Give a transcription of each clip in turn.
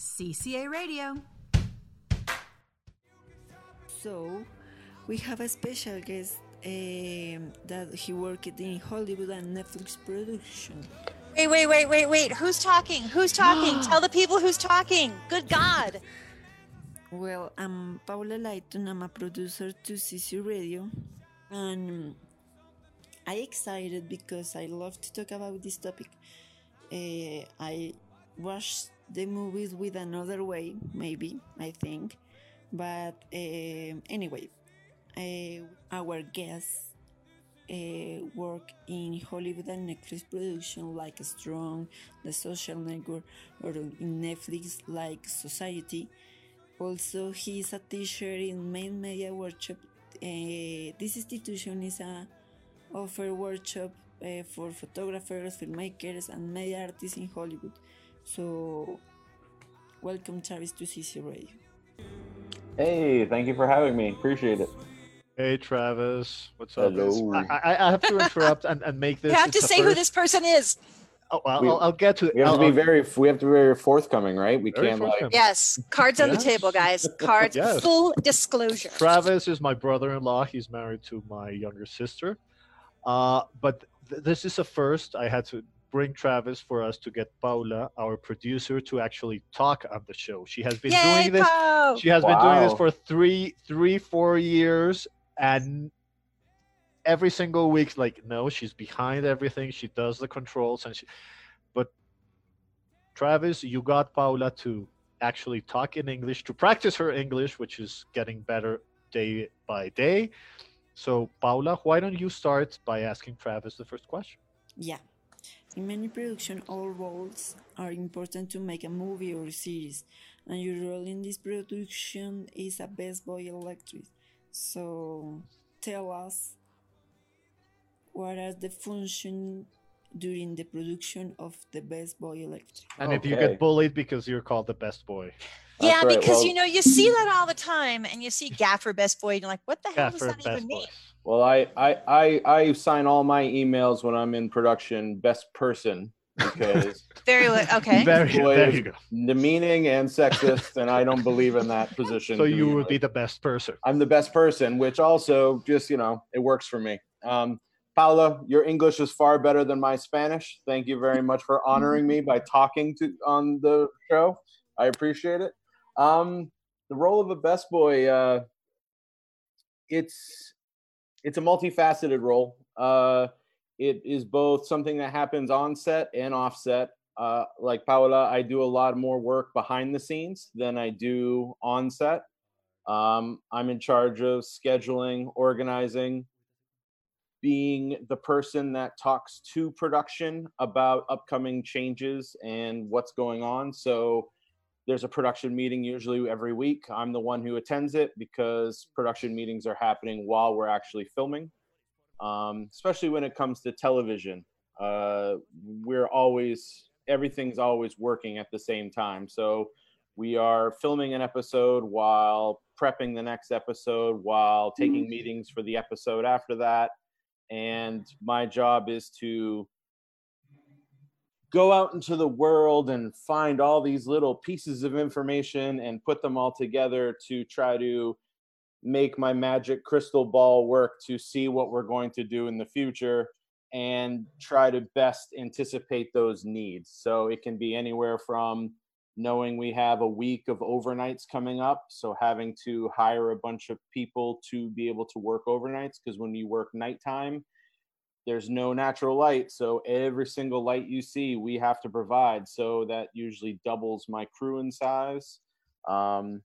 CCA Radio. So, we have a special guest um, that he worked in Hollywood and Netflix production. Wait, wait, wait, wait, wait. Who's talking? Who's talking? Tell the people who's talking. Good God. Well, I'm Paula Lighton. I'm a producer to CC Radio, and I'm excited because I love to talk about this topic. Uh, I watched the movies with another way, maybe I think, but uh, anyway, uh, our guests uh, work in Hollywood and Netflix production like Strong, The Social Network, or in Netflix like Society. Also, he is a teacher in Maine Media Workshop. This institution is a offer workshop for photographers, filmmakers, and media artists in Hollywood. So, welcome, Travis, to CC Radio. Hey, thank you for having me. Appreciate it. Hey Travis, what's up? Hello. I, I, I have to interrupt and, and make this. You have to the say who this person is. Oh, I'll, We- I'll, I'll get to it. We have I'll- to be very we have to be very forthcoming, right? We can't like. Yes, cards on the table, guys. Cards, Yes. full disclosure. Travis is my brother-in-law. He's married to my younger sister. Uh, but th- this is a first. I had to bring Travis for us to get Paula, our producer, to actually talk on the show. She has been Yay, doing this. Poe! She has been doing this for three, three, four years, and every single week, like, no, she's behind everything. She does the controls, and she. But Travis, you got Paula to actually talk in English to practice her English, which is getting better day by day. So, Paula, why don't you start by asking Travis the first question? Yeah. In many production, all roles are important to make a movie or a series, and your role in this production is a best boy electric. So, tell us what are the function during the production of the best boy electric. And if you get bullied because you're called the best boy, Yeah, right. because Well- you know you see that all the time, and you see Gaffer Best Boy, and you're like, "What the hell does that even boy. mean?" Well, I, I I I sign all my emails when I'm in production best person because Very well. Okay. Very, Boy there is you go. demeaning and sexist, and I don't believe in that position. So you would be the best person. I'm the best person, which also just you know it works for me. Um, Paula, your English is far better than my Spanish. Thank you very much for honoring me by talking to on the show. I appreciate it. Um, the role of a best boy, uh, it's it's a multifaceted role. Uh, it is both something that happens on set and off set. Uh, like Paola, I do a lot more work behind the scenes than I do on set. Um, I'm in charge of scheduling, organizing, being the person that talks to production about upcoming changes and what's going on. So there's a production meeting usually every week. I'm the one who attends it because production meetings are happening while we're actually filming, um, especially when it comes to television. Uh, we're always, everything's always working at the same time. So we are filming an episode while prepping the next episode, while taking meetings for the episode after that. And my job is to go out into the world and find all these little pieces of information and put them all together to try to make my magic crystal ball work to see what we're going to do in the future and try to best anticipate those needs. So it can be anywhere from knowing we have a week of overnights coming up, so having to hire a bunch of people to be able to work overnights because when you work nighttime, there's no natural light so every single light you see we have to provide. So that usually doubles my crew in size. Um,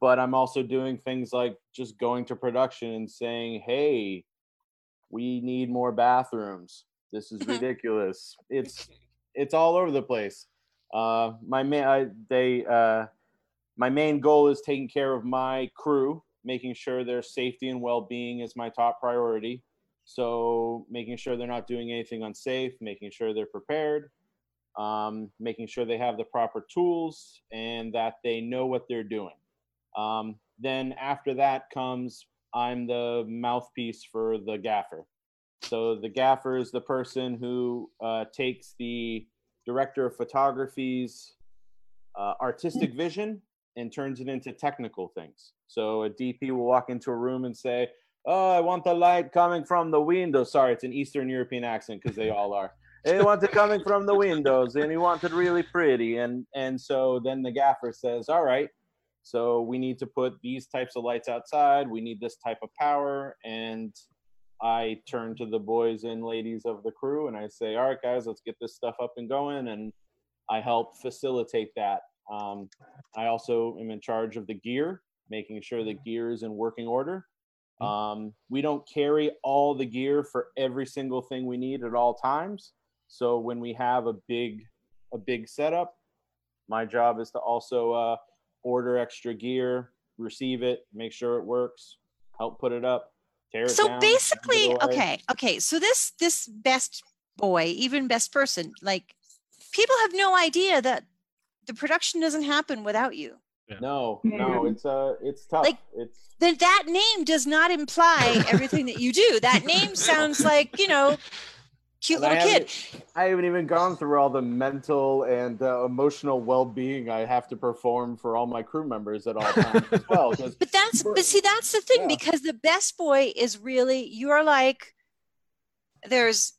but i'm also doing things like just going to production and saying hey we need more bathrooms. This is ridiculous. It's it's all over the place. Uh, my main I, they uh, my main goal is taking care of my crew making sure their safety and well-being is my top priority so making sure they're not doing anything unsafe, making sure they're prepared, um, making sure they have the proper tools and that they know what they're doing. Um, then after that comes I'm the mouthpiece for the gaffer. So the gaffer is the person who uh, takes the director of photography's uh, artistic vision and turns it into technical things. So a DP will walk into a room and say, "Oh, I want the light coming from the window." Sorry, it's an Eastern European accent because they all are. They want it coming from the windows, and he wants it really pretty. And and so then the gaffer says, "All right, so we need to put these types of lights outside. We need this type of power." And I turn to the boys and ladies of the crew and I say, "All right, guys, let's get this stuff up and going." And I help facilitate that. Um, I also am in charge of the gear, making sure the gear is in working order. Um, we don't carry all the gear for every single thing we need at all times. So when we have a big a big setup, my job is to also uh, order extra gear, receive it, make sure it works, help put it up, tear it So down, send it basically, okay, okay. So this this best boy, even best person, like people have no idea that the production doesn't happen without you. No, no, it's uh, it's tough. Like- it's Then that name does not imply everything that you do. That name sounds like, you know, cute And I little kid. I haven't even gone through all the mental and uh, emotional well-being I have to perform for all my crew members at all times as well. 'cause But that's but see that's the thing Yeah. because the best boy is really you are like there's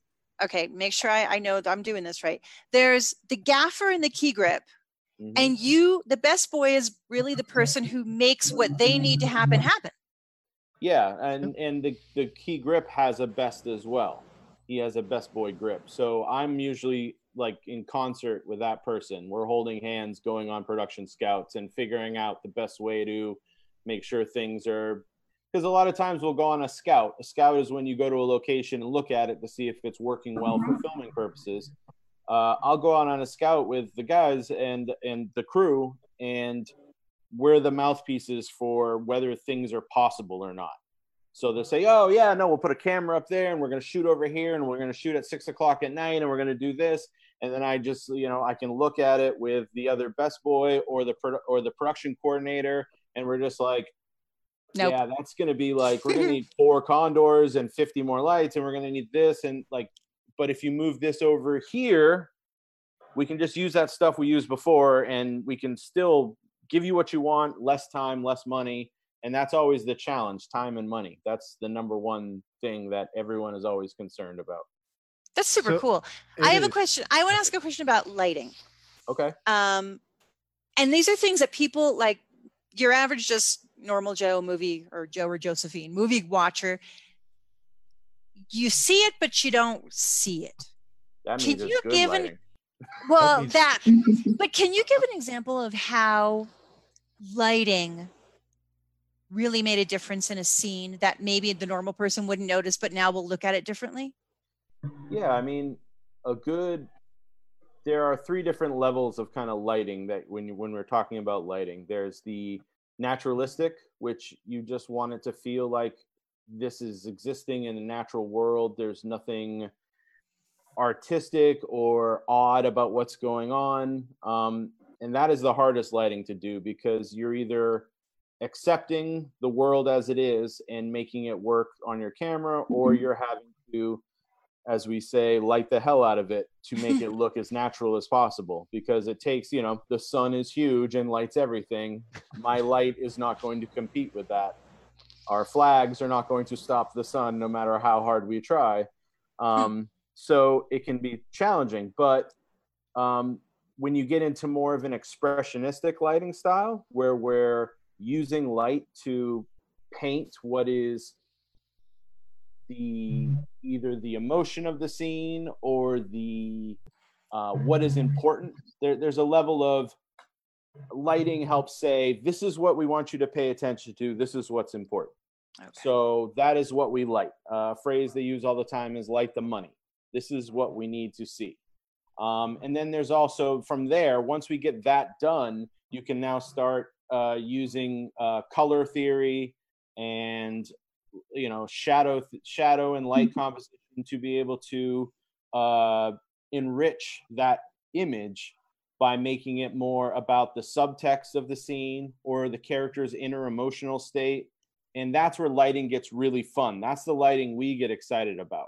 okay make sure I, I know that I'm doing this right. There's the gaffer and the key grip Mhm. and you the best boy is really the person who makes what they need to happen happen. Yeah, and and the the key grip has a best as well. He has a best boy grip. So I'm usually like in concert with that person. We're holding hands, going on production scouts, and figuring out the best way to make sure things are. Because a lot of times we'll go on a scout. A scout is when you go to a location and look at it to see if it's working well for filming purposes. Uh, I'll go out on a scout with the guys and and the crew, and we're the mouthpieces for whether things are possible or not. So they'll say, "Oh yeah, no, we'll put a camera up there, and we're going to shoot over here, and we're going to shoot at six o'clock at night, and we're going to do this." And then I just, you know, I can look at it with the other best boy or the pro- or the production coordinator, and we're just like, Nope. "Yeah, that's going to be like we're going to need four condors and fifty more lights, and we're going to need this, and like, but if you move this over here." We can just use that stuff we used before, and we can still give you what you want, less time, less money, and that's always the challenge time and money that's the number one thing that everyone is always concerned about That's super So, cool. I have a question. I want to ask a question about lighting. okay Um, and these are things that people like your average just normal Joe movie or Joe or Josephine movie watcher. You see it, but you don't see it. that Can it's you good give an- lighting. Well, means- that, but can you give an example of how lighting really made a difference in a scene that maybe the normal person wouldn't notice, but now will look at it differently? yeah i mean a good there are three different levels of kind of lighting that when you, when we're talking about lighting there's the naturalistic which you just want it to feel like this is existing in the natural world. There's nothing artistic or odd about what's going on. Um, and that is the hardest lighting to do because you're either accepting the world as it is and making it work on your camera or you're having to as we say light the hell out of it to make it look as natural as possible because it takes you know the sun is huge and lights everything. My light is not going to compete with that our flags are not going to stop the sun no matter how hard we try. Um, so it can be challenging but um, when you get into more of an expressionistic lighting style where we're using light to paint what is the either the emotion of the scene or the uh, what is important there, there's a level of lighting helps say this is what we want you to pay attention to this is what's important so that is what we light. Uh, a phrase they use all the time is light the money. This is what we need to see. Um, and then there's also from there, once we get that done, you can now start uh, using uh, color theory and you know shadow shadow and light composition to be able to uh, enrich that image by making it more about the subtext of the scene or the character's inner emotional state and that's where lighting gets really fun that's the lighting we get excited about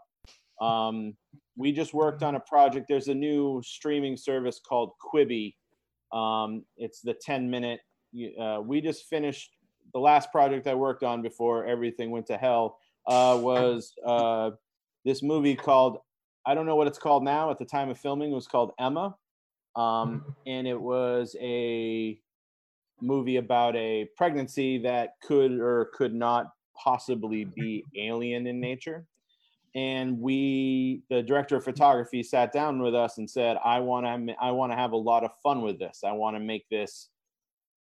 um, we just worked on a project there's a new streaming service called quibi Um, it's the 10 minute. Uh, we just finished the last project I worked on before everything went to hell. Uh, was uh, this movie called I don't know what it's called now. At the time of filming, it was called Emma, um, and it was a movie about a pregnancy that could or could not possibly be alien in nature. And we the director of photography sat down with us and said i want to i want to have a lot of fun with this. I want to make this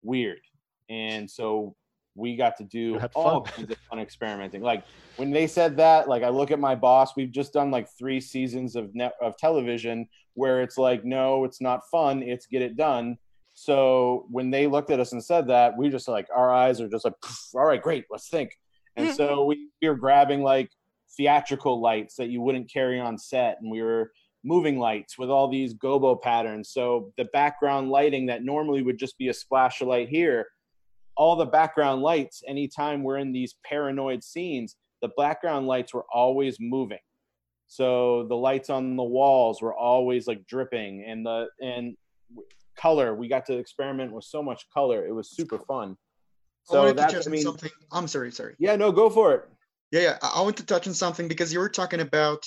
weird. And so we got to do all kinds of fun experimenting. Like when they said that like i look at my boss we've just done like three seasons of net of television where it's like no it's not fun it's get it done. So when they looked at us and said that we just like our eyes are just like all right great let's think. And mm-hmm. so we, we were grabbing like theatrical lights that you wouldn't carry on set and we were moving lights with all these gobo patterns. So the background lighting that normally would just be a splash of light here all the background lights anytime we're in these paranoid scenes the background lights were always moving so the lights on the walls were always like dripping and the and color we got to experiment with so much color it was super fun so that's I mean, something i'm sorry sorry yeah no go for it yeah, yeah. I want to touch on something because you were talking about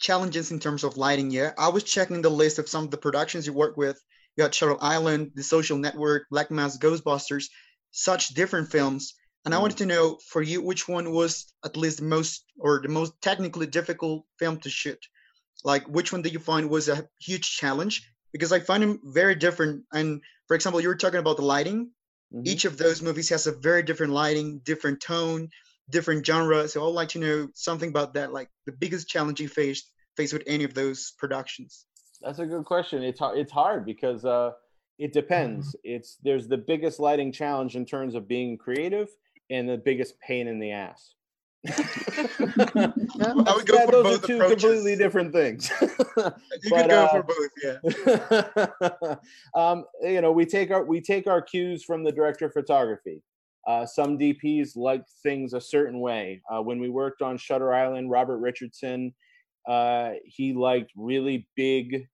challenges in terms of lighting. Yeah, I was checking the list of some of the productions you work with. You got Shutter Island, The Social Network, Black Mass, Ghostbusters, such different films. And I wanted to know for you which one was at least the most or the most technically difficult film to shoot. Like which one did you find was a huge challenge? Because I find them very different. And for example, you were talking about the lighting. Mm-hmm. Each of those movies has a very different lighting, different tone, different genre. So I'd like to know something about that, like the biggest challenge you faced faced with any of those productions. That's a good question. It's hard. It's hard because uh, it depends. Mm-hmm. It's there's the biggest lighting challenge in terms of being creative, and the biggest pain in the ass. I would go yeah, for those both are two approaches. completely different things. you but, could go uh, for both, yeah. um, you know, we take our we take our cues from the director of photography. Uh, some DPs like things a certain way. Uh, when we worked on Shutter Island, Robert Richardson, uh, he liked really big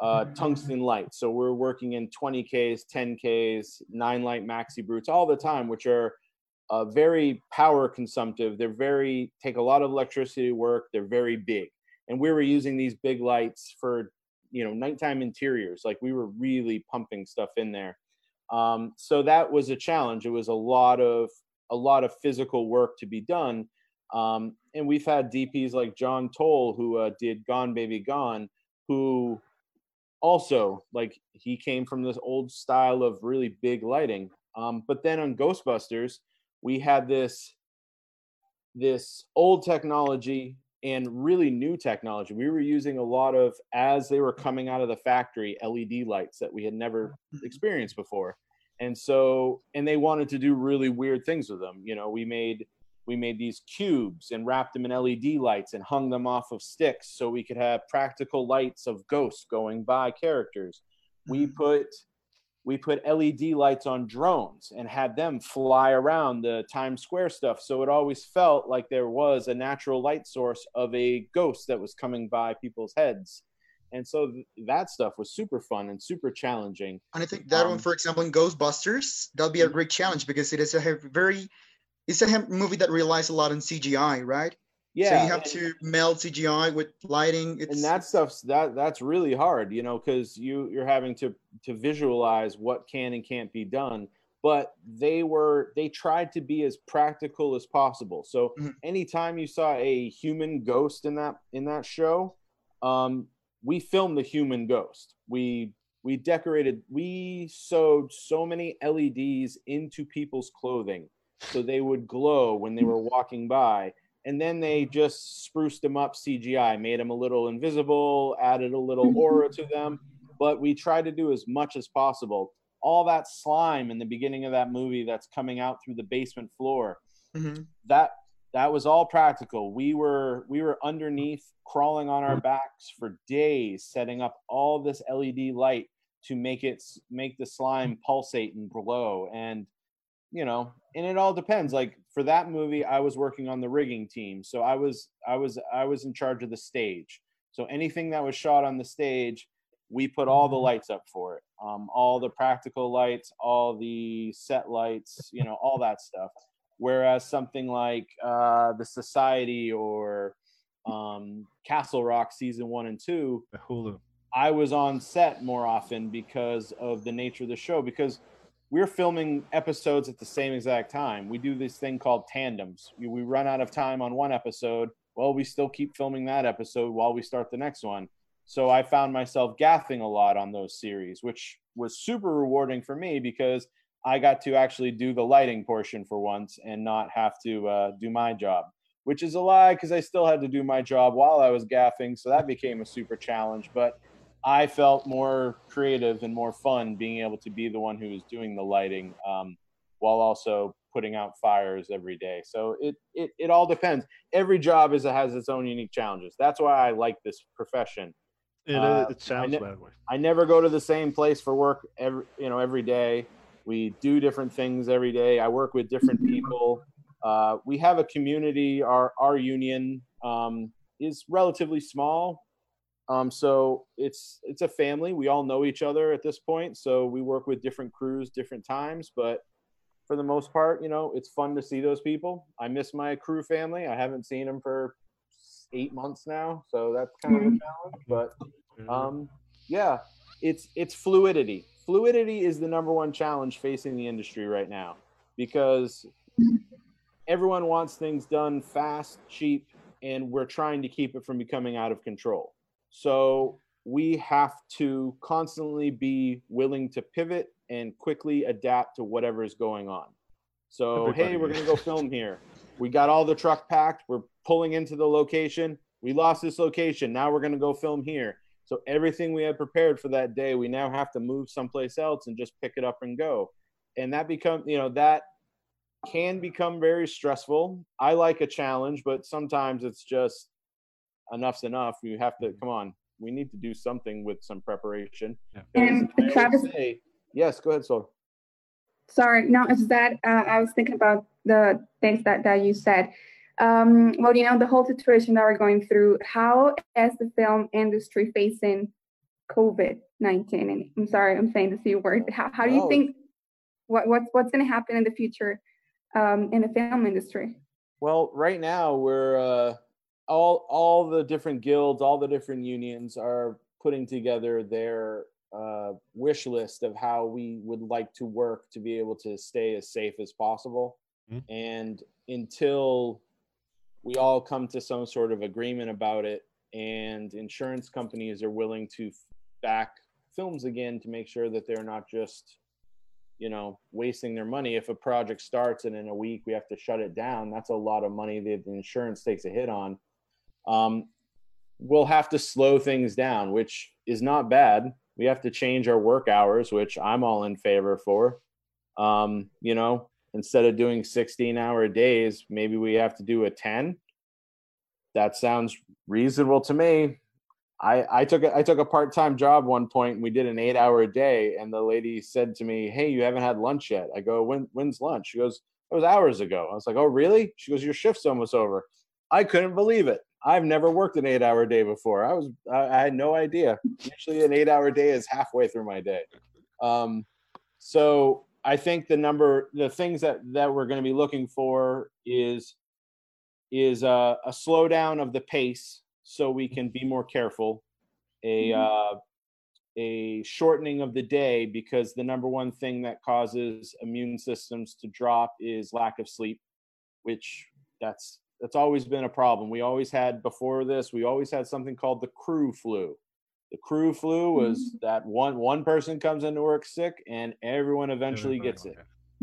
uh, tungsten lights. So we're working in 20Ks, 10Ks, nine light maxi brutes all the time, which are uh, very power consumptive. They're very, take a lot of electricity to work. They're very big. And we were using these big lights for, you know, nighttime interiors. Like we were really pumping stuff in there. Um, so that was a challenge. It was a lot of a lot of physical work to be done. Um, and we've had DPs like John Toll who uh, did Gone Baby Gone, who also like he came from this old style of really big lighting. Um, but then on Ghostbusters, we had this this old technology and really new technology. We were using a lot of as they were coming out of the factory LED lights that we had never mm-hmm. experienced before. And so and they wanted to do really weird things with them. You know, we made we made these cubes and wrapped them in LED lights and hung them off of sticks so we could have practical lights of ghosts going by characters. We mm-hmm. put we put LED lights on drones and had them fly around the Times Square stuff. So it always felt like there was a natural light source of a ghost that was coming by people's heads. And so th- that stuff was super fun and super challenging. And I think that um, one, for example, in Ghostbusters, that'll be a mm-hmm. great challenge because it is a very, it's a movie that relies a lot on CGI, right? Yeah. So you have to meld CGI with lighting. It's... And that stuff's that that's really hard, you know, because you you're having to to visualize what can and can't be done. But they were they tried to be as practical as possible. So mm-hmm. anytime you saw a human ghost in that in that show, um, we filmed the human ghost. We we decorated we sewed so many LEDs into people's clothing so they would glow when they were walking by and then they just spruced them up CGI, made them a little invisible, added a little aura to them. But we tried to do as much as possible. All that slime in the beginning of that movie that's coming out through the basement floor, mm-hmm. that that was all practical. We were we were underneath, crawling on our backs for days, setting up all this LED light to make it make the slime pulsate and glow. And you know, and it all depends. Like for that movie, I was working on the rigging team, so I was I was I was in charge of the stage. So anything that was shot on the stage we put all the lights up for it um, all the practical lights all the set lights you know all that stuff whereas something like uh, the society or um, castle rock season one and two Hulu. I was on set more often because of the nature of the show. Because we're filming episodes at the same exact time. We do this thing called tandems. We, run out of time on one episode. Well, we still keep filming that episode while we start the next one. So I found myself gaffing a lot on those series, which was super rewarding for me because I got to actually do the lighting portion for once and not have to uh, do my job, which is a lie because I still had to do my job while I was gaffing. So that became a super challenge. But I felt more creative and more fun being able to be the one who was doing the lighting um, while also putting out fires every day. So it, it it all depends. Every job is has its own unique challenges. That's why I like this profession. It, Uh, it sounds I that way. I never go to the same place for work every you know every day. We do different things every day. I work with different people. Uh, we have a community. Our our union um, is relatively small, um, so it's it's a family. We all know each other at this point. So we work with different crews, different times. But for the most part, you know, it's fun to see those people. I miss my crew family. I haven't seen them for eight months now, so that's kind of a challenge. But um, yeah, it's it's fluidity. Fluidity is the number one challenge facing the industry right now because everyone wants things done fast, cheap, and we're trying to keep it from becoming out of control. So we have to constantly be willing to pivot and quickly adapt to whatever is going on. So, hey, we're going to go film here. We got all the truck packed. We're pulling into the location. We lost this location. Now we're going to go film here. So everything we had prepared for that day, we now have to move someplace else and just pick it up and go. And that become, you know, that can become very stressful. I like a challenge, but sometimes it's just enough's enough. You have to come on. We need to do something with some preparation. Yeah. And Because I always Travis- say- yes, go ahead, Sol. Sorry, no, it's that uh, I was thinking about the things that, that you said. Um, well, you know, the whole situation that we're going through, how is the film industry facing COVID 19? And I'm sorry, I'm saying the C word. How, how do you No. think, what, what's, what's going to happen in the future um, in the film industry? Well, right now we're uh, all all the different guilds, all the different unions are putting together their uh, wish list of how we would like to work to be able to stay as safe as possible. Mhm. And until we all come to some sort of agreement about it, and insurance companies are willing to f- back films again to make sure that they're not just you know wasting their money if a project starts and in a week we have to shut it down that's a lot of money that the insurance takes a hit on um, we'll have to slow things down which is not bad we have to change our work hours which i'm all in favor for um, you know instead of doing 16 hour days maybe we have to do a 10 that sounds reasonable to me I, I took a, I took a part time job one point and we did an eight hour day and the lady said to me, "Hey, you haven't had lunch yet." I go, "When when's lunch?" She goes, "It was hours ago." I was like, "Oh, really?" She goes, "Your shift's almost over." I couldn't believe it. I've never worked an eight hour day before. I was I, had no idea. Usually, an eight hour day is halfway through my day. Um, so I think the number, the things that that we're going to be looking for is is a, a slowdown of the pace so we can be more careful a uh, a shortening of the day because the number one thing that causes immune systems to drop is lack of sleep which that's that's always been a problem. We always had before this we always had something called the crew flu. The crew flu was mm. that one one person comes into work sick and everyone eventually gets it.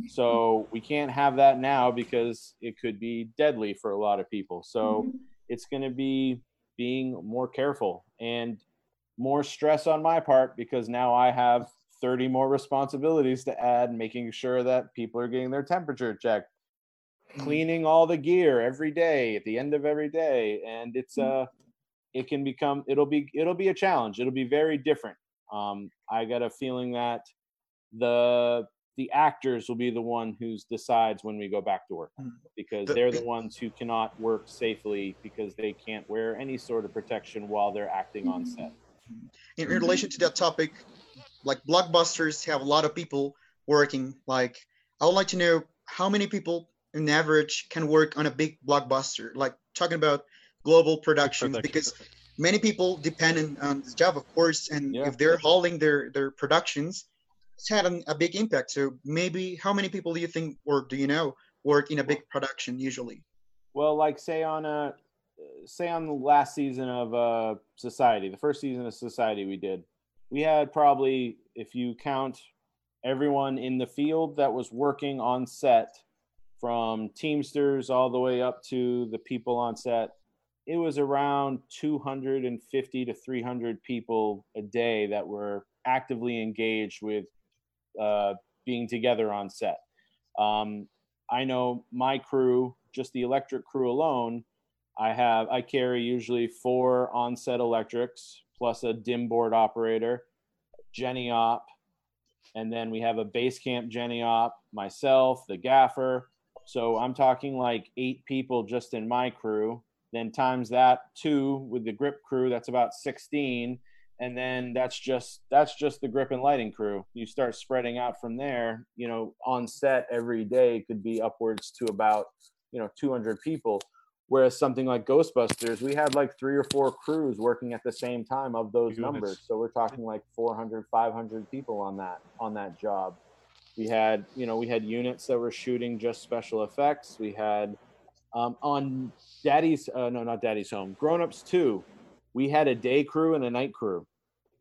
so we can't have that now because it could be deadly for a lot of people. So mm-hmm. it's going to be being more careful and more stress on my part because now I have 30 more responsibilities to add, making sure that people are getting their temperature checked, cleaning all the gear every day at the end of every day. And it's, uh, it can become, it'll be, it'll be a challenge. It'll be very different. Um, I got a feeling that the the actors will be the one who decides when we go back to work Mm. because they're the ones who cannot work safely because they can't wear any sort of protection while they're acting on set. in, in relation to that topic, like blockbusters have a lot of people working. Like I would like to know how many people in average can work on a big blockbuster. Like talking about global productions, production. because many people depend on, this job, of course, and Yeah. if they're holding their their productions, it's had an, a big impact. So maybe how many people do you think, or do you know, work in a big production usually? Well, like say on a say on the last season of uh, Society, the first season of Society we did, we had probably, if you count everyone in the field that was working on set, from Teamsters all the way up to the people on set, it was around 250 to 300 people a day that were actively engaged with uh, being together on set. Um, I know my crew, just the electric crew alone, I have I carry usually four on-set electrics plus a dim board operator, genny op, and then we have a base camp genny op, myself, the gaffer. So I'm talking like eight people just in my crew. Then times that two with the grip crew, that's about 16 and then that's just that's just the grip and lighting crew. You start spreading out from there you know on set every day could be upwards to about you know 200 people. Whereas something like ghostbusters we had like three or four crews working at the same time of those numbers. So we're talking like 400 500 people on that on that job we had you know we had units that were shooting just special effects we had um, on daddy's uh, no not daddy's home grown-ups 2 we had a day crew and a night crew.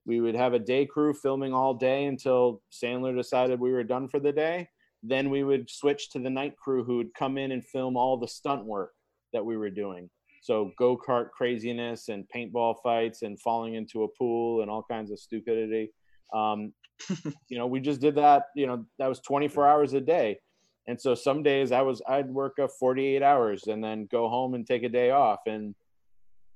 We would have a day crew filming all day until Sandler decided we were done for the day. Then we would switch to the night crew who would come in and film all the stunt work that we were doing. So go kart craziness and paintball fights and falling into a pool and all kinds of stupidity. Um, you know, we just did that. You know, that was 24 hours a day. And so some days I was I'd work a 48 hours and then go home and take a day off and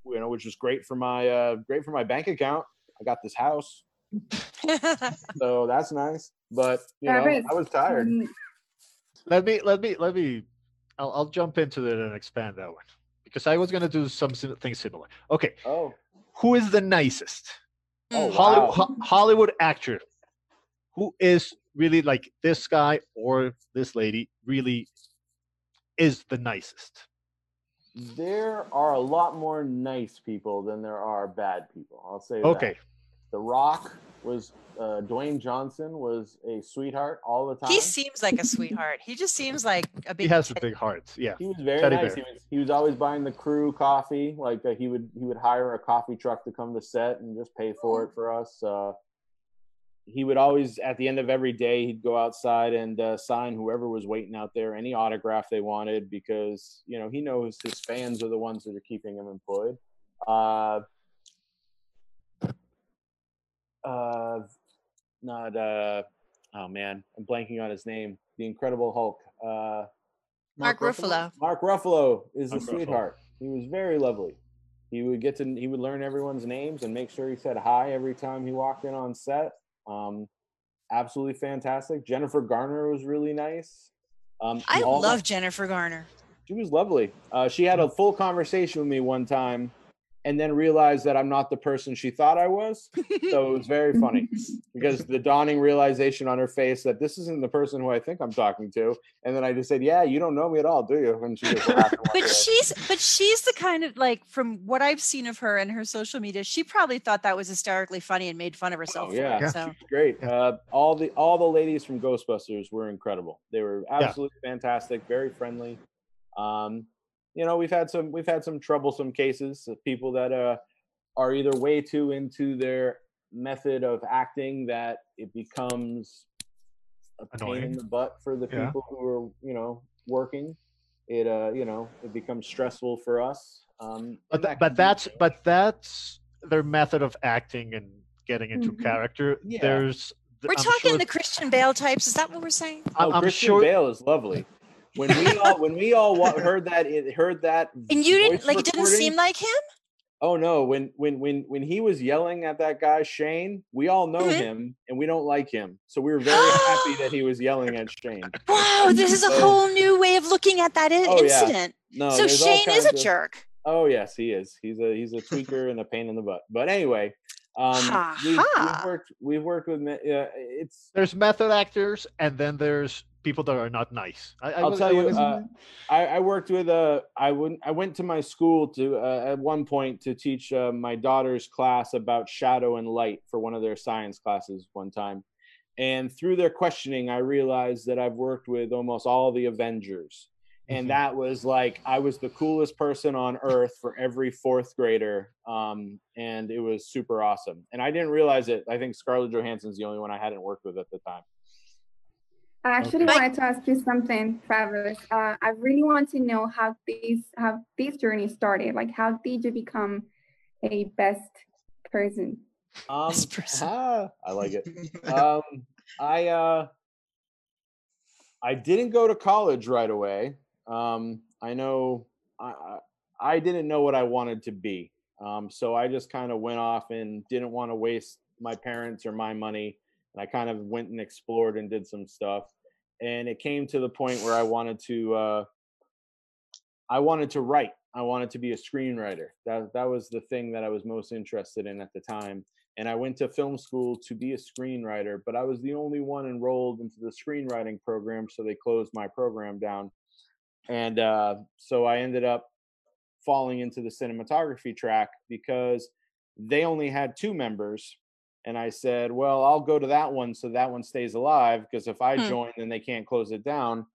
you know, which was great for my uh, great for my bank account. I got this house, so that's nice. But you know, I was tired. let me let me let me I'll, I'll jump into it and expand that one because I was gonna do something similar. Okay, Oh, who is the nicest oh, Mm. Hollywood, wow. Ho- Hollywood actor who is really like this guy or this lady really is the nicest? There are a lot more nice people than there are bad people. I'll say that. Okay, The Rock was uh, Dwayne Johnson was a sweetheart all the time. he seems like a sweetheart. He just seems like a big. he has a big heart. Yeah, He was very Teddy nice. He was, he was always buying the crew coffee. Like uh, he would he would hire a coffee truck to come to set and just pay for it for us. Uh, he would always at the end of every day he'd go outside and uh, sign whoever was waiting out there any autograph they wanted because you know he knows his fans are the ones that are keeping him employed. Uh, uh, not uh, oh man, I'm blanking on his name. The Incredible Hulk. Uh, Mark Ruffalo. Mark Ruffalo is Mark a Ruffalo. sweetheart. He was very lovely. He would get to he would learn everyone's names and make sure he said hi every time he walked in on set. Um, absolutely fantastic. Jennifer Garner was really nice. Um, I love Jennifer Garner. She was lovely. Uh, she had a full conversation with me one time, and then realized that I'm not the person she thought I was. So it was very funny because the dawning realization on her face that this isn't the person who I think I'm talking to. And then I just said, "Yeah, you don't know me at all, do you?" And she just laughed and walked away. But she's but she's the kind of like from what I've seen of her and her social media, she probably thought that was hysterically funny and made fun of herself. Oh, for yeah. it, So great. Uh, all the all the ladies from Ghostbusters were incredible. They were absolutely fantastic, very friendly. Um, you know, we've had some we've had some troublesome cases of people that uh, are either way too into their method of acting that it becomes a pain in the butt for the Yeah. people who are you know working. It uh you know it becomes stressful for us. Um, but that but can be- that's but that's their method of acting and getting into Mhm. character. Yeah. There's we're I'm talking sure- the Christian Bale types. Is that what we're saying? Oh, I'm Christian sure Bale is lovely. When we all when we all heard that it heard that And you didn't voice like it didn't seem like him? Oh no! When when when when he was yelling at that guy Shane, we all know Mhm. him and we don't like him, so we were very happy that he was yelling at Shane. Wow, this is a So- whole new way of looking at that i- Oh, yeah. incident. No, so Shane is a of- jerk. Oh yes, he is. He's a he's a tweaker and a pain in the butt. But anyway, Um, we've, we've worked. We've worked with. me- Yeah, it's. There's method actors, and then there's people that are not nice. I, I I'll was- tell you. Uh, I, I worked with uh, I went I went to my school to uh, at one point to teach uh, my daughter's class about shadow and light for one of their science classes one time, and through their questioning, I realized that I've worked with almost all the Avengers, and Mhm. that was like I was the coolest person on earth for every fourth grader, um, and it was super awesome. And I didn't realize it. I think Scarlett Johansson's the only one I hadn't worked with at the time. I actually Okay. wanted to ask you something, Travis. Uh, I really want to know how these how this journey started. Like, how did you become a best person? Um, This person. ah, I like it. um, I uh, I didn't go to college right away. Um, I know I I I didn't know what I wanted to be. Um, so I just kind of went off and didn't want to waste my parents or my money. And I kind of went and explored and did some stuff. And it came to the point where I wanted to uh, I wanted to write. I wanted to be a screenwriter. That that was the thing that I was most interested in at the time and I went to film school to be a screenwriter, but I was the only one enrolled into the screenwriting program, so they closed my program down. And uh, so I ended up falling into the cinematography track because they only had two members. And I said, well, I'll go to that one so that one stays alive because if I Hmm. join, then they can't close it down.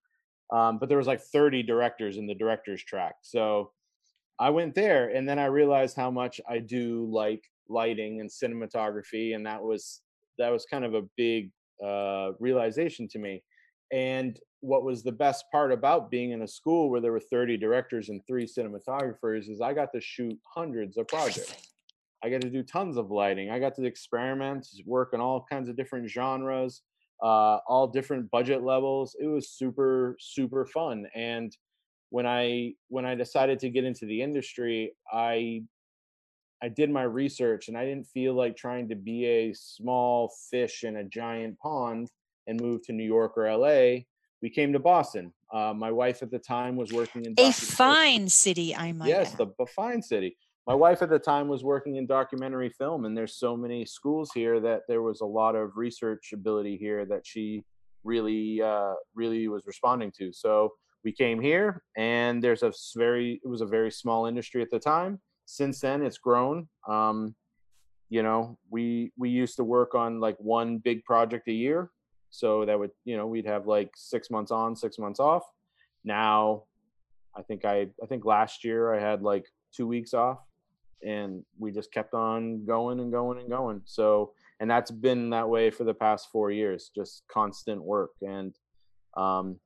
Um, but there was like 30 directors in the directors track. So I went there and then I realized how much I do like lighting and cinematography and that was that was kind of a big uh realization to me. And what was the best part about being in a school where there were 30 directors and 3 cinematographers is I got to shoot hundreds of projects. I got to do tons of lighting. I got to experiment, work on all kinds of different genres, uh, all different budget levels. It was super, super fun. And when I when I decided to get into the industry, I I did my research and I didn't feel like trying to be a small fish in a giant pond and move to New York or LA. We came to Boston. Uh, my wife at the time was working in A fine city, I might yes add. the fine city my wife at the time was working in documentary film and there's so many schools here that there was a lot of research ability here that she really uh, really was responding to. So we came here and there's a very it was a very small industry at the time. Since then it's grown. Um, you know we we used to work on like one big project a year. So that would you know we'd have like six months on six months off. Now i think i i think last year i had like two weeks off and we just kept on going and going and going. So and that's been that way for the past four years just constant work and um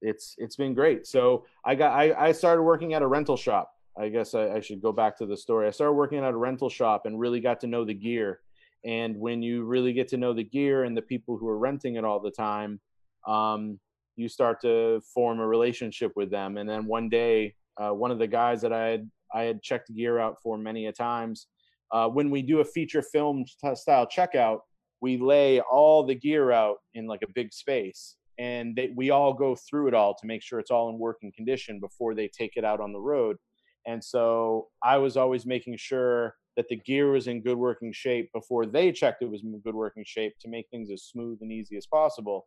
it's it's been great. So i got i, I started working at a rental shop. I guess I, I should go back to the story. I started working at a rental shop and really got to know the gear. And when you really get to know the gear and the people who are renting it all the time um, you start to form a relationship with them. And then one day uh, one of the guys that i had i had checked gear out for many a times. Uh, when we do a feature film st- style checkout we lay all the gear out in like a big space and they, we all go through it all to make sure it's all in working condition before they take it out on the road. And so i was always making sure that the gear was in good working shape before they checked it was in good working shape to make things as smooth and easy as possible.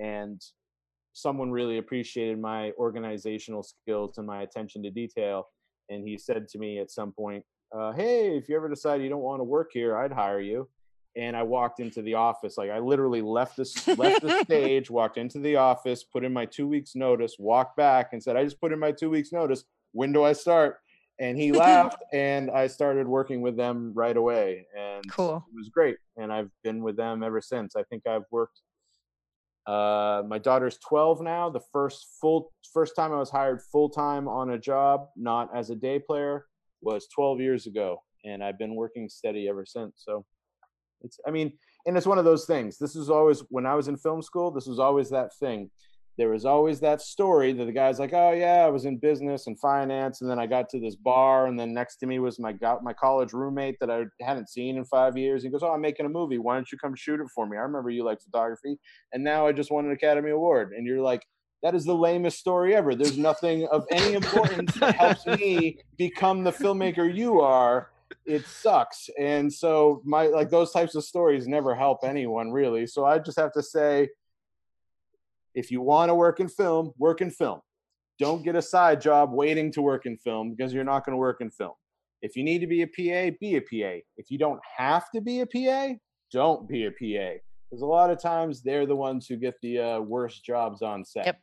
And someone really appreciated my organizational skills and my attention to detail and he said to me at some point uh, hey if you ever decide you don't want to work here i'd hire you. And i walked into the office like i literally left this left the stage walked into the office put in my two weeks notice walked back and said i just put in my two weeks notice. When do i start? And he laughed and i started working with them right away and Cool. it was great and i've been with them ever since. I think i've worked uh my daughter's 12 now. The first full first time i was hired full time on a job not as a day player was 12 years ago and i've been working steady ever since. So it's i mean and it's one of those things. This is always when i was in film school this was always that thing there was always that story that the guy's like oh yeah i was in business and finance and then i got to this bar and then next to me was my go- my college roommate that i hadn't seen in five years. He goes oh i'm making a movie. Why don't you come shoot it for me? I remember you like photography and now i just won an academy award and you're like that is the lamest story ever. There's nothing of any importance that helps me become the filmmaker you are. It sucks. And so my like those types of stories never help anyone really. So I just have to say if you want to work in film, work in film. Don't get a side job waiting to work in film because you're not going to work in film. If you need to be a PA, be a PA. If you don't have to be a PA, don't be a PA. Because a lot of times they're the ones who get the uh, worst jobs on set. Yep.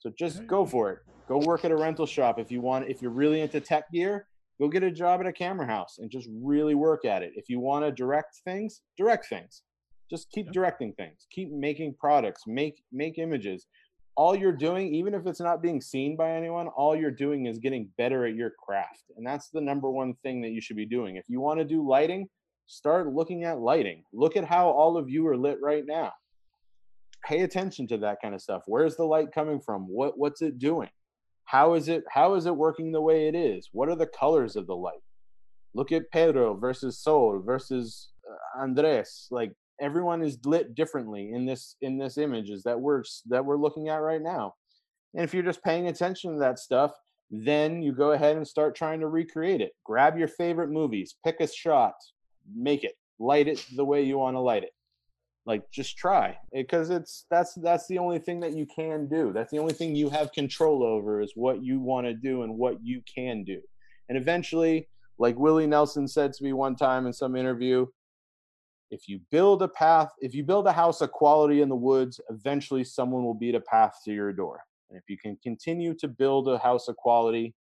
So just go for it. Go work at a rental shop if you want. If you're really into tech gear, go get a job at a camera house and just really work at it. If you want to direct things, direct things. Just keep directing things. Keep making products. Make make images. All you're doing, even if it's not being seen by anyone, all you're doing is getting better at your craft. And that's the number one thing that you should be doing. If you want to do lighting, start looking at lighting. Look at how all of you are lit right now. Pay attention to that kind of stuff. Where's the light coming from? What what's it doing? How is it how is it working the way it is? What are the colors of the light? Look at Pedro versus Sol versus uh, Andres. Like everyone is lit differently in this in this images that we're that we're looking at right now. And if you're just paying attention to that stuff, then you go ahead and start trying to recreate it. Grab your favorite movies, pick a shot, make it, light it the way you want to light it. Like just try eh, because it's that's that's the only thing that you can do. That's the only thing you have control over is what you want to do and what you can do. And eventually, like Willie Nelson said to me one time in some interview, if you build a path, if you build a house of quality in the woods, eventually someone will beat a path to your door. And if you can continue to build a house of quality,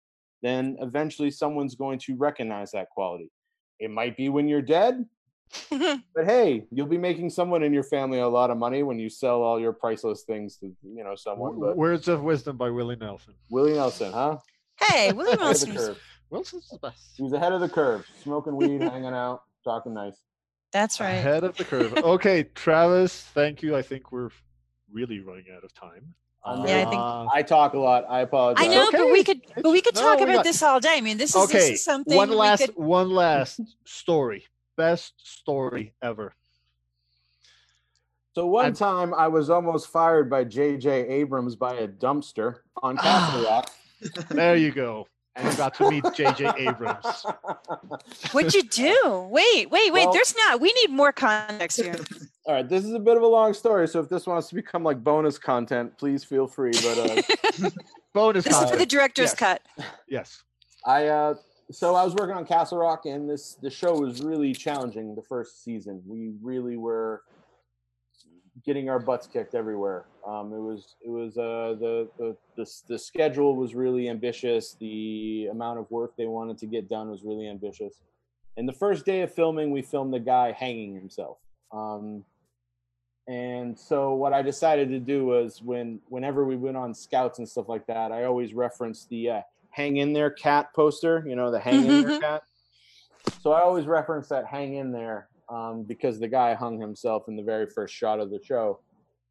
then eventually someone's going to recognize that quality. It might be when you're dead, but hey, you'll be making someone in your family a lot of money when you sell all your priceless things to you know someone. But Words of wisdom by Willie Nelson. Willie Nelson, huh? hey, Willie Nelson. of the Wilson. curve. Wilson's the best. He was ahead of the curve, smoking weed, hanging out, talking nice. That's right. Ahead of the curve. Okay, Travis, thank you. I think we're really running out of time. Yeah, I think- Uh, I talk a lot. I apologize. I know, but we could, but we could no, talk we about got- this all day. I mean, this is, this okay, is something one last could- one last story. Best story ever. So one I'm- time I was almost fired by J.J. Abrams by a dumpster on Castle Rock. There you go. And you got to meet J.J. Abrams. What'd you do? Wait, wait, wait. Well- There's not. We need more context here. All right, this is a bit of a long story, so if this wants to become like bonus content, please feel free. But uh, Bonus this is for the director's Yes. cut. Yes. I uh, so I was working on Castle Rock, and this the show was really challenging the first season. We really were getting our butts kicked everywhere. Um, it was it was uh, the, the the the schedule was really ambitious. The amount of work they wanted to get done was really ambitious. And the first day of filming, we filmed the guy hanging himself. Um, and so what I decided to do was when whenever we went on scouts and stuff like that, I always referenced the uh, "Hang in there, cat" poster. You know, the "Hang in there, cat." So I always reference that "Hang in there" um, because the guy hung himself in the very first shot of the show,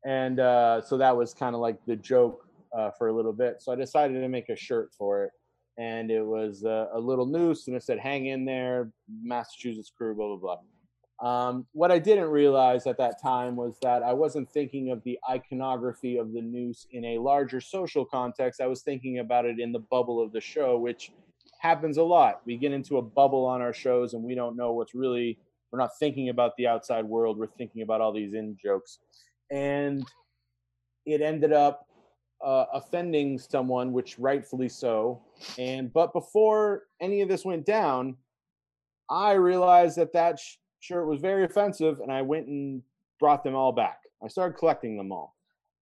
and uh, so that was kind of like the joke uh, for a little bit. So I decided to make a shirt for it, and it was uh, a little noose, and it said "Hang in there, Massachusetts crew," blah blah blah. Um, what I didn't realize at that time was that I wasn't thinking of the iconography of the noose in a larger social context. I was thinking about it in the bubble of the show, which happens a lot. We get into a bubble on our shows and we don't know what's really, we're not thinking about the outside world. We're thinking about all these in jokes. And it ended up uh, offending someone, which rightfully so. And, but before any of this went down, I realized that that sh- shirt was very offensive, and I went and brought them all back. I started collecting them all.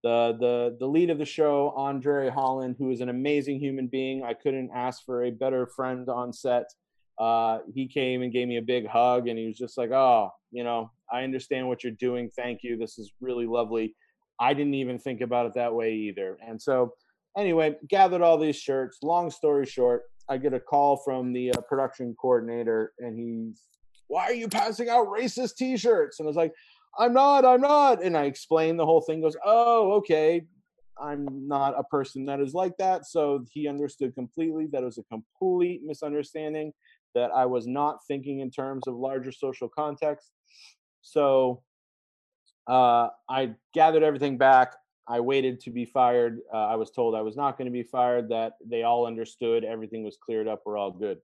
The the the lead of the show, Andre Holland, who is an amazing human being. I couldn't ask for a better friend on set. Uh, he came and gave me a big hug, and he was just like, "Oh, you know, I understand what you're doing. Thank you. This is really lovely." I didn't even think about it that way either. And so, anyway, gathered all these shirts. Long story short, I get a call from the uh, production coordinator, and he's, "Why are you passing out racist T-shirts?" And I was like, "I'm not, I'm not." And I explained the whole thing. Goes, "Oh, okay. I'm not a person that is like that." So he understood completely that it was a complete misunderstanding. That I was not thinking in terms of larger social context. So uh, I gathered everything back. I waited to be fired. Uh, I was told I was not going to be fired. That they all understood. Everything was cleared up. We're all good.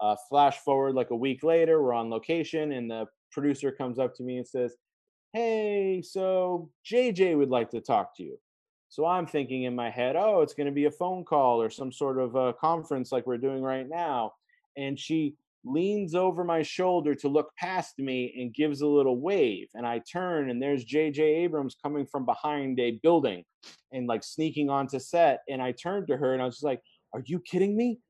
Uh, flash forward like a week later, we're on location, and the producer comes up to me and says, Hey, so JJ would like to talk to you. So I'm thinking in my head, oh, it's going to be a phone call or some sort of a conference like we're doing right now. And she leans over my shoulder to look past me and gives a little wave. And I turn, and there's JJ Abrams coming from behind a building and like sneaking onto set. And I turned to her and I was just like, Are you kidding me?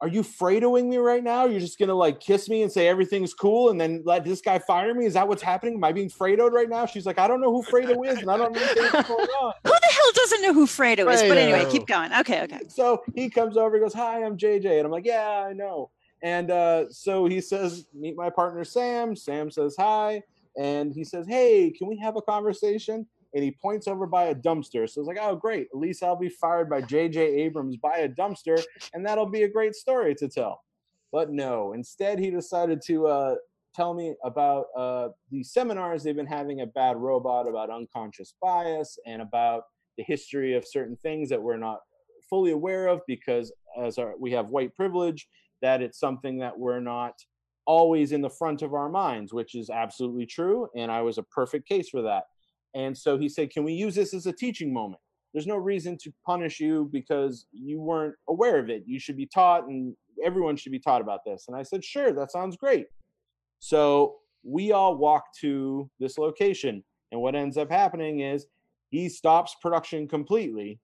Are you Fredoing me right now? You're just gonna like kiss me and say everything's cool and then let this guy fire me? Is that what's happening? Am I being Fredoed right now? She's like, I don't know who Fredo is and I don't understand what's going on. Who the hell doesn't know who Fredo is? But anyway, keep going. Okay, okay. So he comes over, and goes, Hi, I'm JJ. And I'm like, Yeah, I know. And uh, so he says, Meet my partner Sam. Sam says hi. And he says, Hey, can we have a conversation? And he points over by a dumpster. So it's like, Oh, great. At least I'll be fired by JJ Abrams by a dumpster. And that'll be a great story to tell. But no, instead, he decided to uh, tell me about uh, the seminars they've been having at Bad Robot about unconscious bias and about the history of certain things that we're not fully aware of because as our, we have white privilege that it's something that we're not always in the front of our minds, which is absolutely true. And I was a perfect case for that. And so he said, Can we use this as a teaching moment? There's no reason to punish you because you weren't aware of it. You should be taught, and everyone should be taught about this. And I said, Sure, that sounds great. So we all walk to this location. And what ends up happening is he stops production completely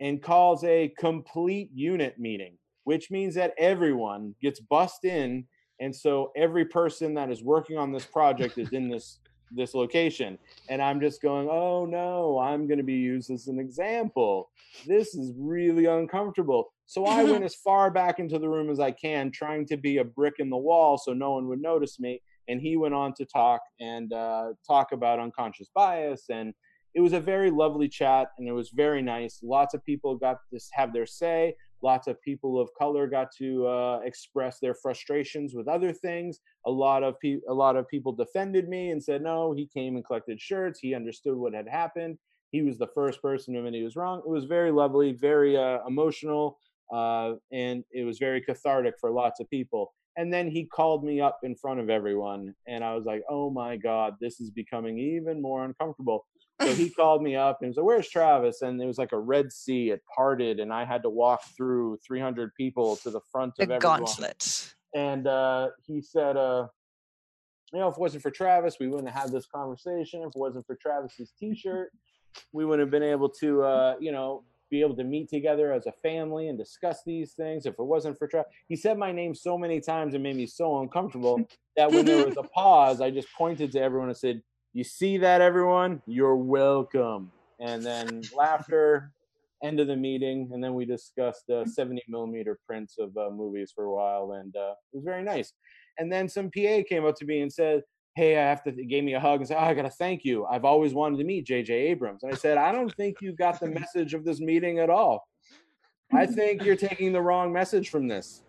and calls a complete unit meeting which means that everyone gets bussed in and so every person that is working on this project is in this this location. And i'm just going oh no i'm going to be used as an example. This is really uncomfortable. So i went as far back into the room as i can trying to be a brick in the wall so no one would notice me. And he went on to talk and uh, talk about unconscious bias. And it was a very lovely chat and it was very nice. Lots of people got to have their say Lots of people of color got to uh, express their frustrations with other things. A lot of pe- a lot of people defended me and said, "No, he came and collected shirts. He understood what had happened. He was the first person to admit he was wrong." It was very lovely, very uh, emotional, uh, and it was very cathartic for lots of people. And then he called me up in front of everyone, and I was like, "Oh my God, this is becoming even more uncomfortable." So he called me up and he said, "Where's Travis?" And it was like a Red Sea. It parted, and I had to walk through 300 people to the front of the everyone. gauntlet. And uh, he said, uh, "You know, if it wasn't for Travis, we wouldn't have had this conversation. If it wasn't for Travis's T-shirt, we wouldn't have been able to, uh, you know, be able to meet together as a family and discuss these things. If it wasn't for Travis, he said my name so many times and made me so uncomfortable that when there was a pause, I just pointed to everyone and said." You see that, everyone? You're welcome. And then laughter, end of the meeting, and then we discussed uh, 70 millimeter prints of uh, movies for a while, and uh, it was very nice. And then some PA came up to me and said, "Hey, I have to." Gave me a hug and said, oh, "I got to thank you. I've always wanted to meet J.J. Abrams." And I said, "I don't think you got the message of this meeting at all. I think you're taking the wrong message from this.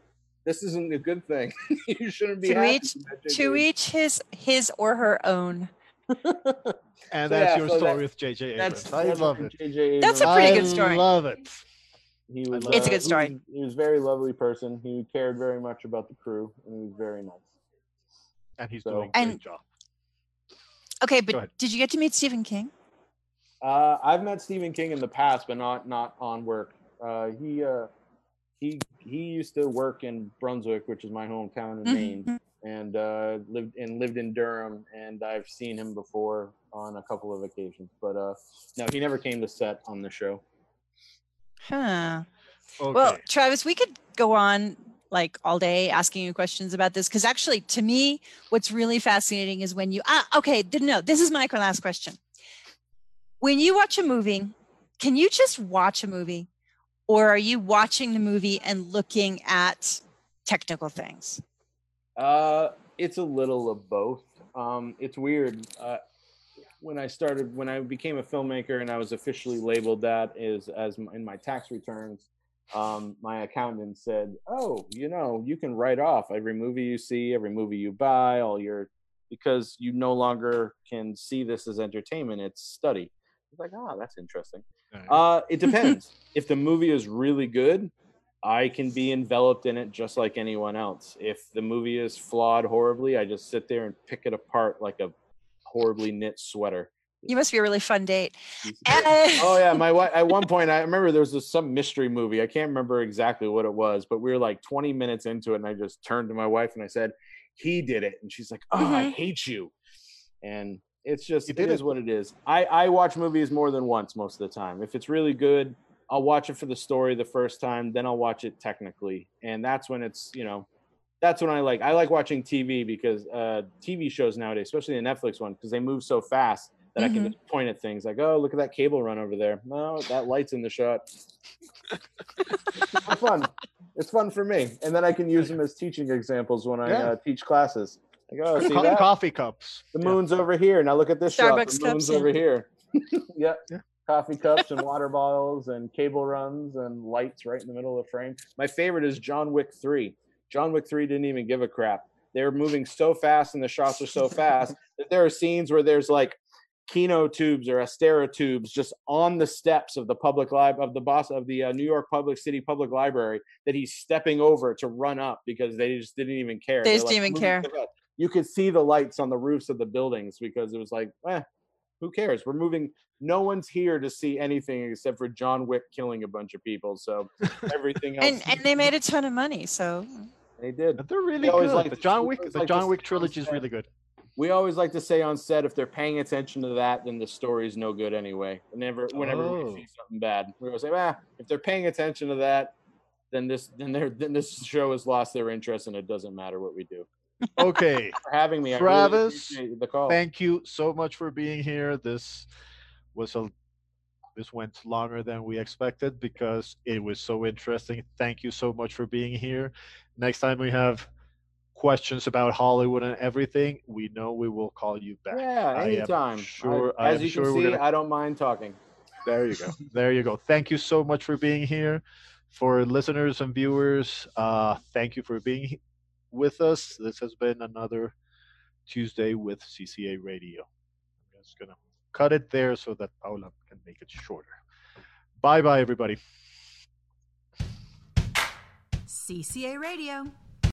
This isn't a good thing. you shouldn't be." To each, to each his his or her own and So, that's yeah, your so story that- with JJ That's, Abrams. I that's love from it. J.J. That's a pretty good story. I love it. He was, love It's a uh, good story. He was, he was a very lovely person. He cared very much about the crew, and he was very nice. And he's So- doing a great And- job. Okay, but did you get to meet Stephen King? Uh, I've met Stephen King in the past, but not not on work. Uh, he uh, he he used to work in Brunswick, which is my hometown in Maine, Mhm. And uh, lived and lived in Durham. And I've seen him before on a couple of occasions, but uh, no, he never came to set on the show. Huh. Okay. Well, Travis, we could go on like all day asking you questions about this because actually, to me, what's really fascinating is when you ah okay, didn't know. This is my last question. When you watch a movie, can you just watch a movie, or are you watching the movie and looking at technical things? Uh, it's a little of both. Um, it's weird. Uh, when I started, when I became a filmmaker and I was officially labeled that is as in my tax returns, um, my accountant said, "Oh, you know, you can write off every movie you see, every movie you buy, all your because you no longer can see this as entertainment; it's study." I was like, "Ah, that's interesting." Alright. Uh, it depends. if the movie is really good, I can be enveloped in it just like anyone else. If the movie is flawed horribly, I just sit there and pick it apart like a horribly knit sweater. You must be a really fun date. oh yeah, my wife. At one point, I remember there was this, some mystery movie. I can't remember exactly what it was, but we were like 20 minutes into it, and I just turned to my wife and I said, "He did it," and she's like, "Oh, I Mhm. hate you," and it's just He it did is it. what it is. I I watch movies more than once most of the time. If it's really good, I'll watch it for the story the first time, then I'll watch it technically, and that's when it's you know. That's when I like. I like watching TV because uh, TV shows nowadays, especially the Netflix one, because they move so fast that I can Mhm. just point at things like, "Oh, look at that cable run over there." No, that light's in the shot. it's fun. It's fun for me, and then I can use them as teaching examples when I Yeah. uh, teach classes. Like, oh, see that? coffee cups. The Yeah. moon's over here. Now look at this shot. The moon's cups, yeah. over here. yep. Yeah. Coffee cups and water bottles and cable runs and lights right in the middle of the frame. My favorite is John Wick 3. John Wick 3 didn't even give a crap. They're moving so fast and the shots are so fast that there are scenes where there's like Kino tubes or Astera tubes just on the steps of the public lib of the boss of the uh, New York Public City Public Library that he's stepping over to run up because they just didn't even care. They They're just like, didn't even care." You could see the lights on the roofs of the buildings because it was like, eh, who cares? We're moving. No one's here to see anything except for John Wick killing a bunch of people. So everything else, and and they made a ton of money, so they did. But they're really always good. like the John Wick, the like John Wick trilogy is really good. We always like to say on set if they're paying attention to that, then the story's no good anyway. Whenever whenever Oh. we see something bad, we always say, ah, if they're paying attention to that, then this then they're then this show has lost their interest and it doesn't matter what we do. Okay. For having me, I really Travis, the call. Thank you so much for being here. This was a this went longer than we expected because it was so interesting. Thank you so much for being here. Next time we have questions about Hollywood and everything, we know we will call you back. yeah, I anytime. I- sure- I as am you sure can see, gonna- I don't mind talking. There you go. There you go. Thank you so much for being here. For listeners and viewers, uh, thank you for being with us. This has been another Tuesday with CCA Radio. I'm just going to cut it there so that Paula can make it shorter. Bye bye, everybody. CCA Radio.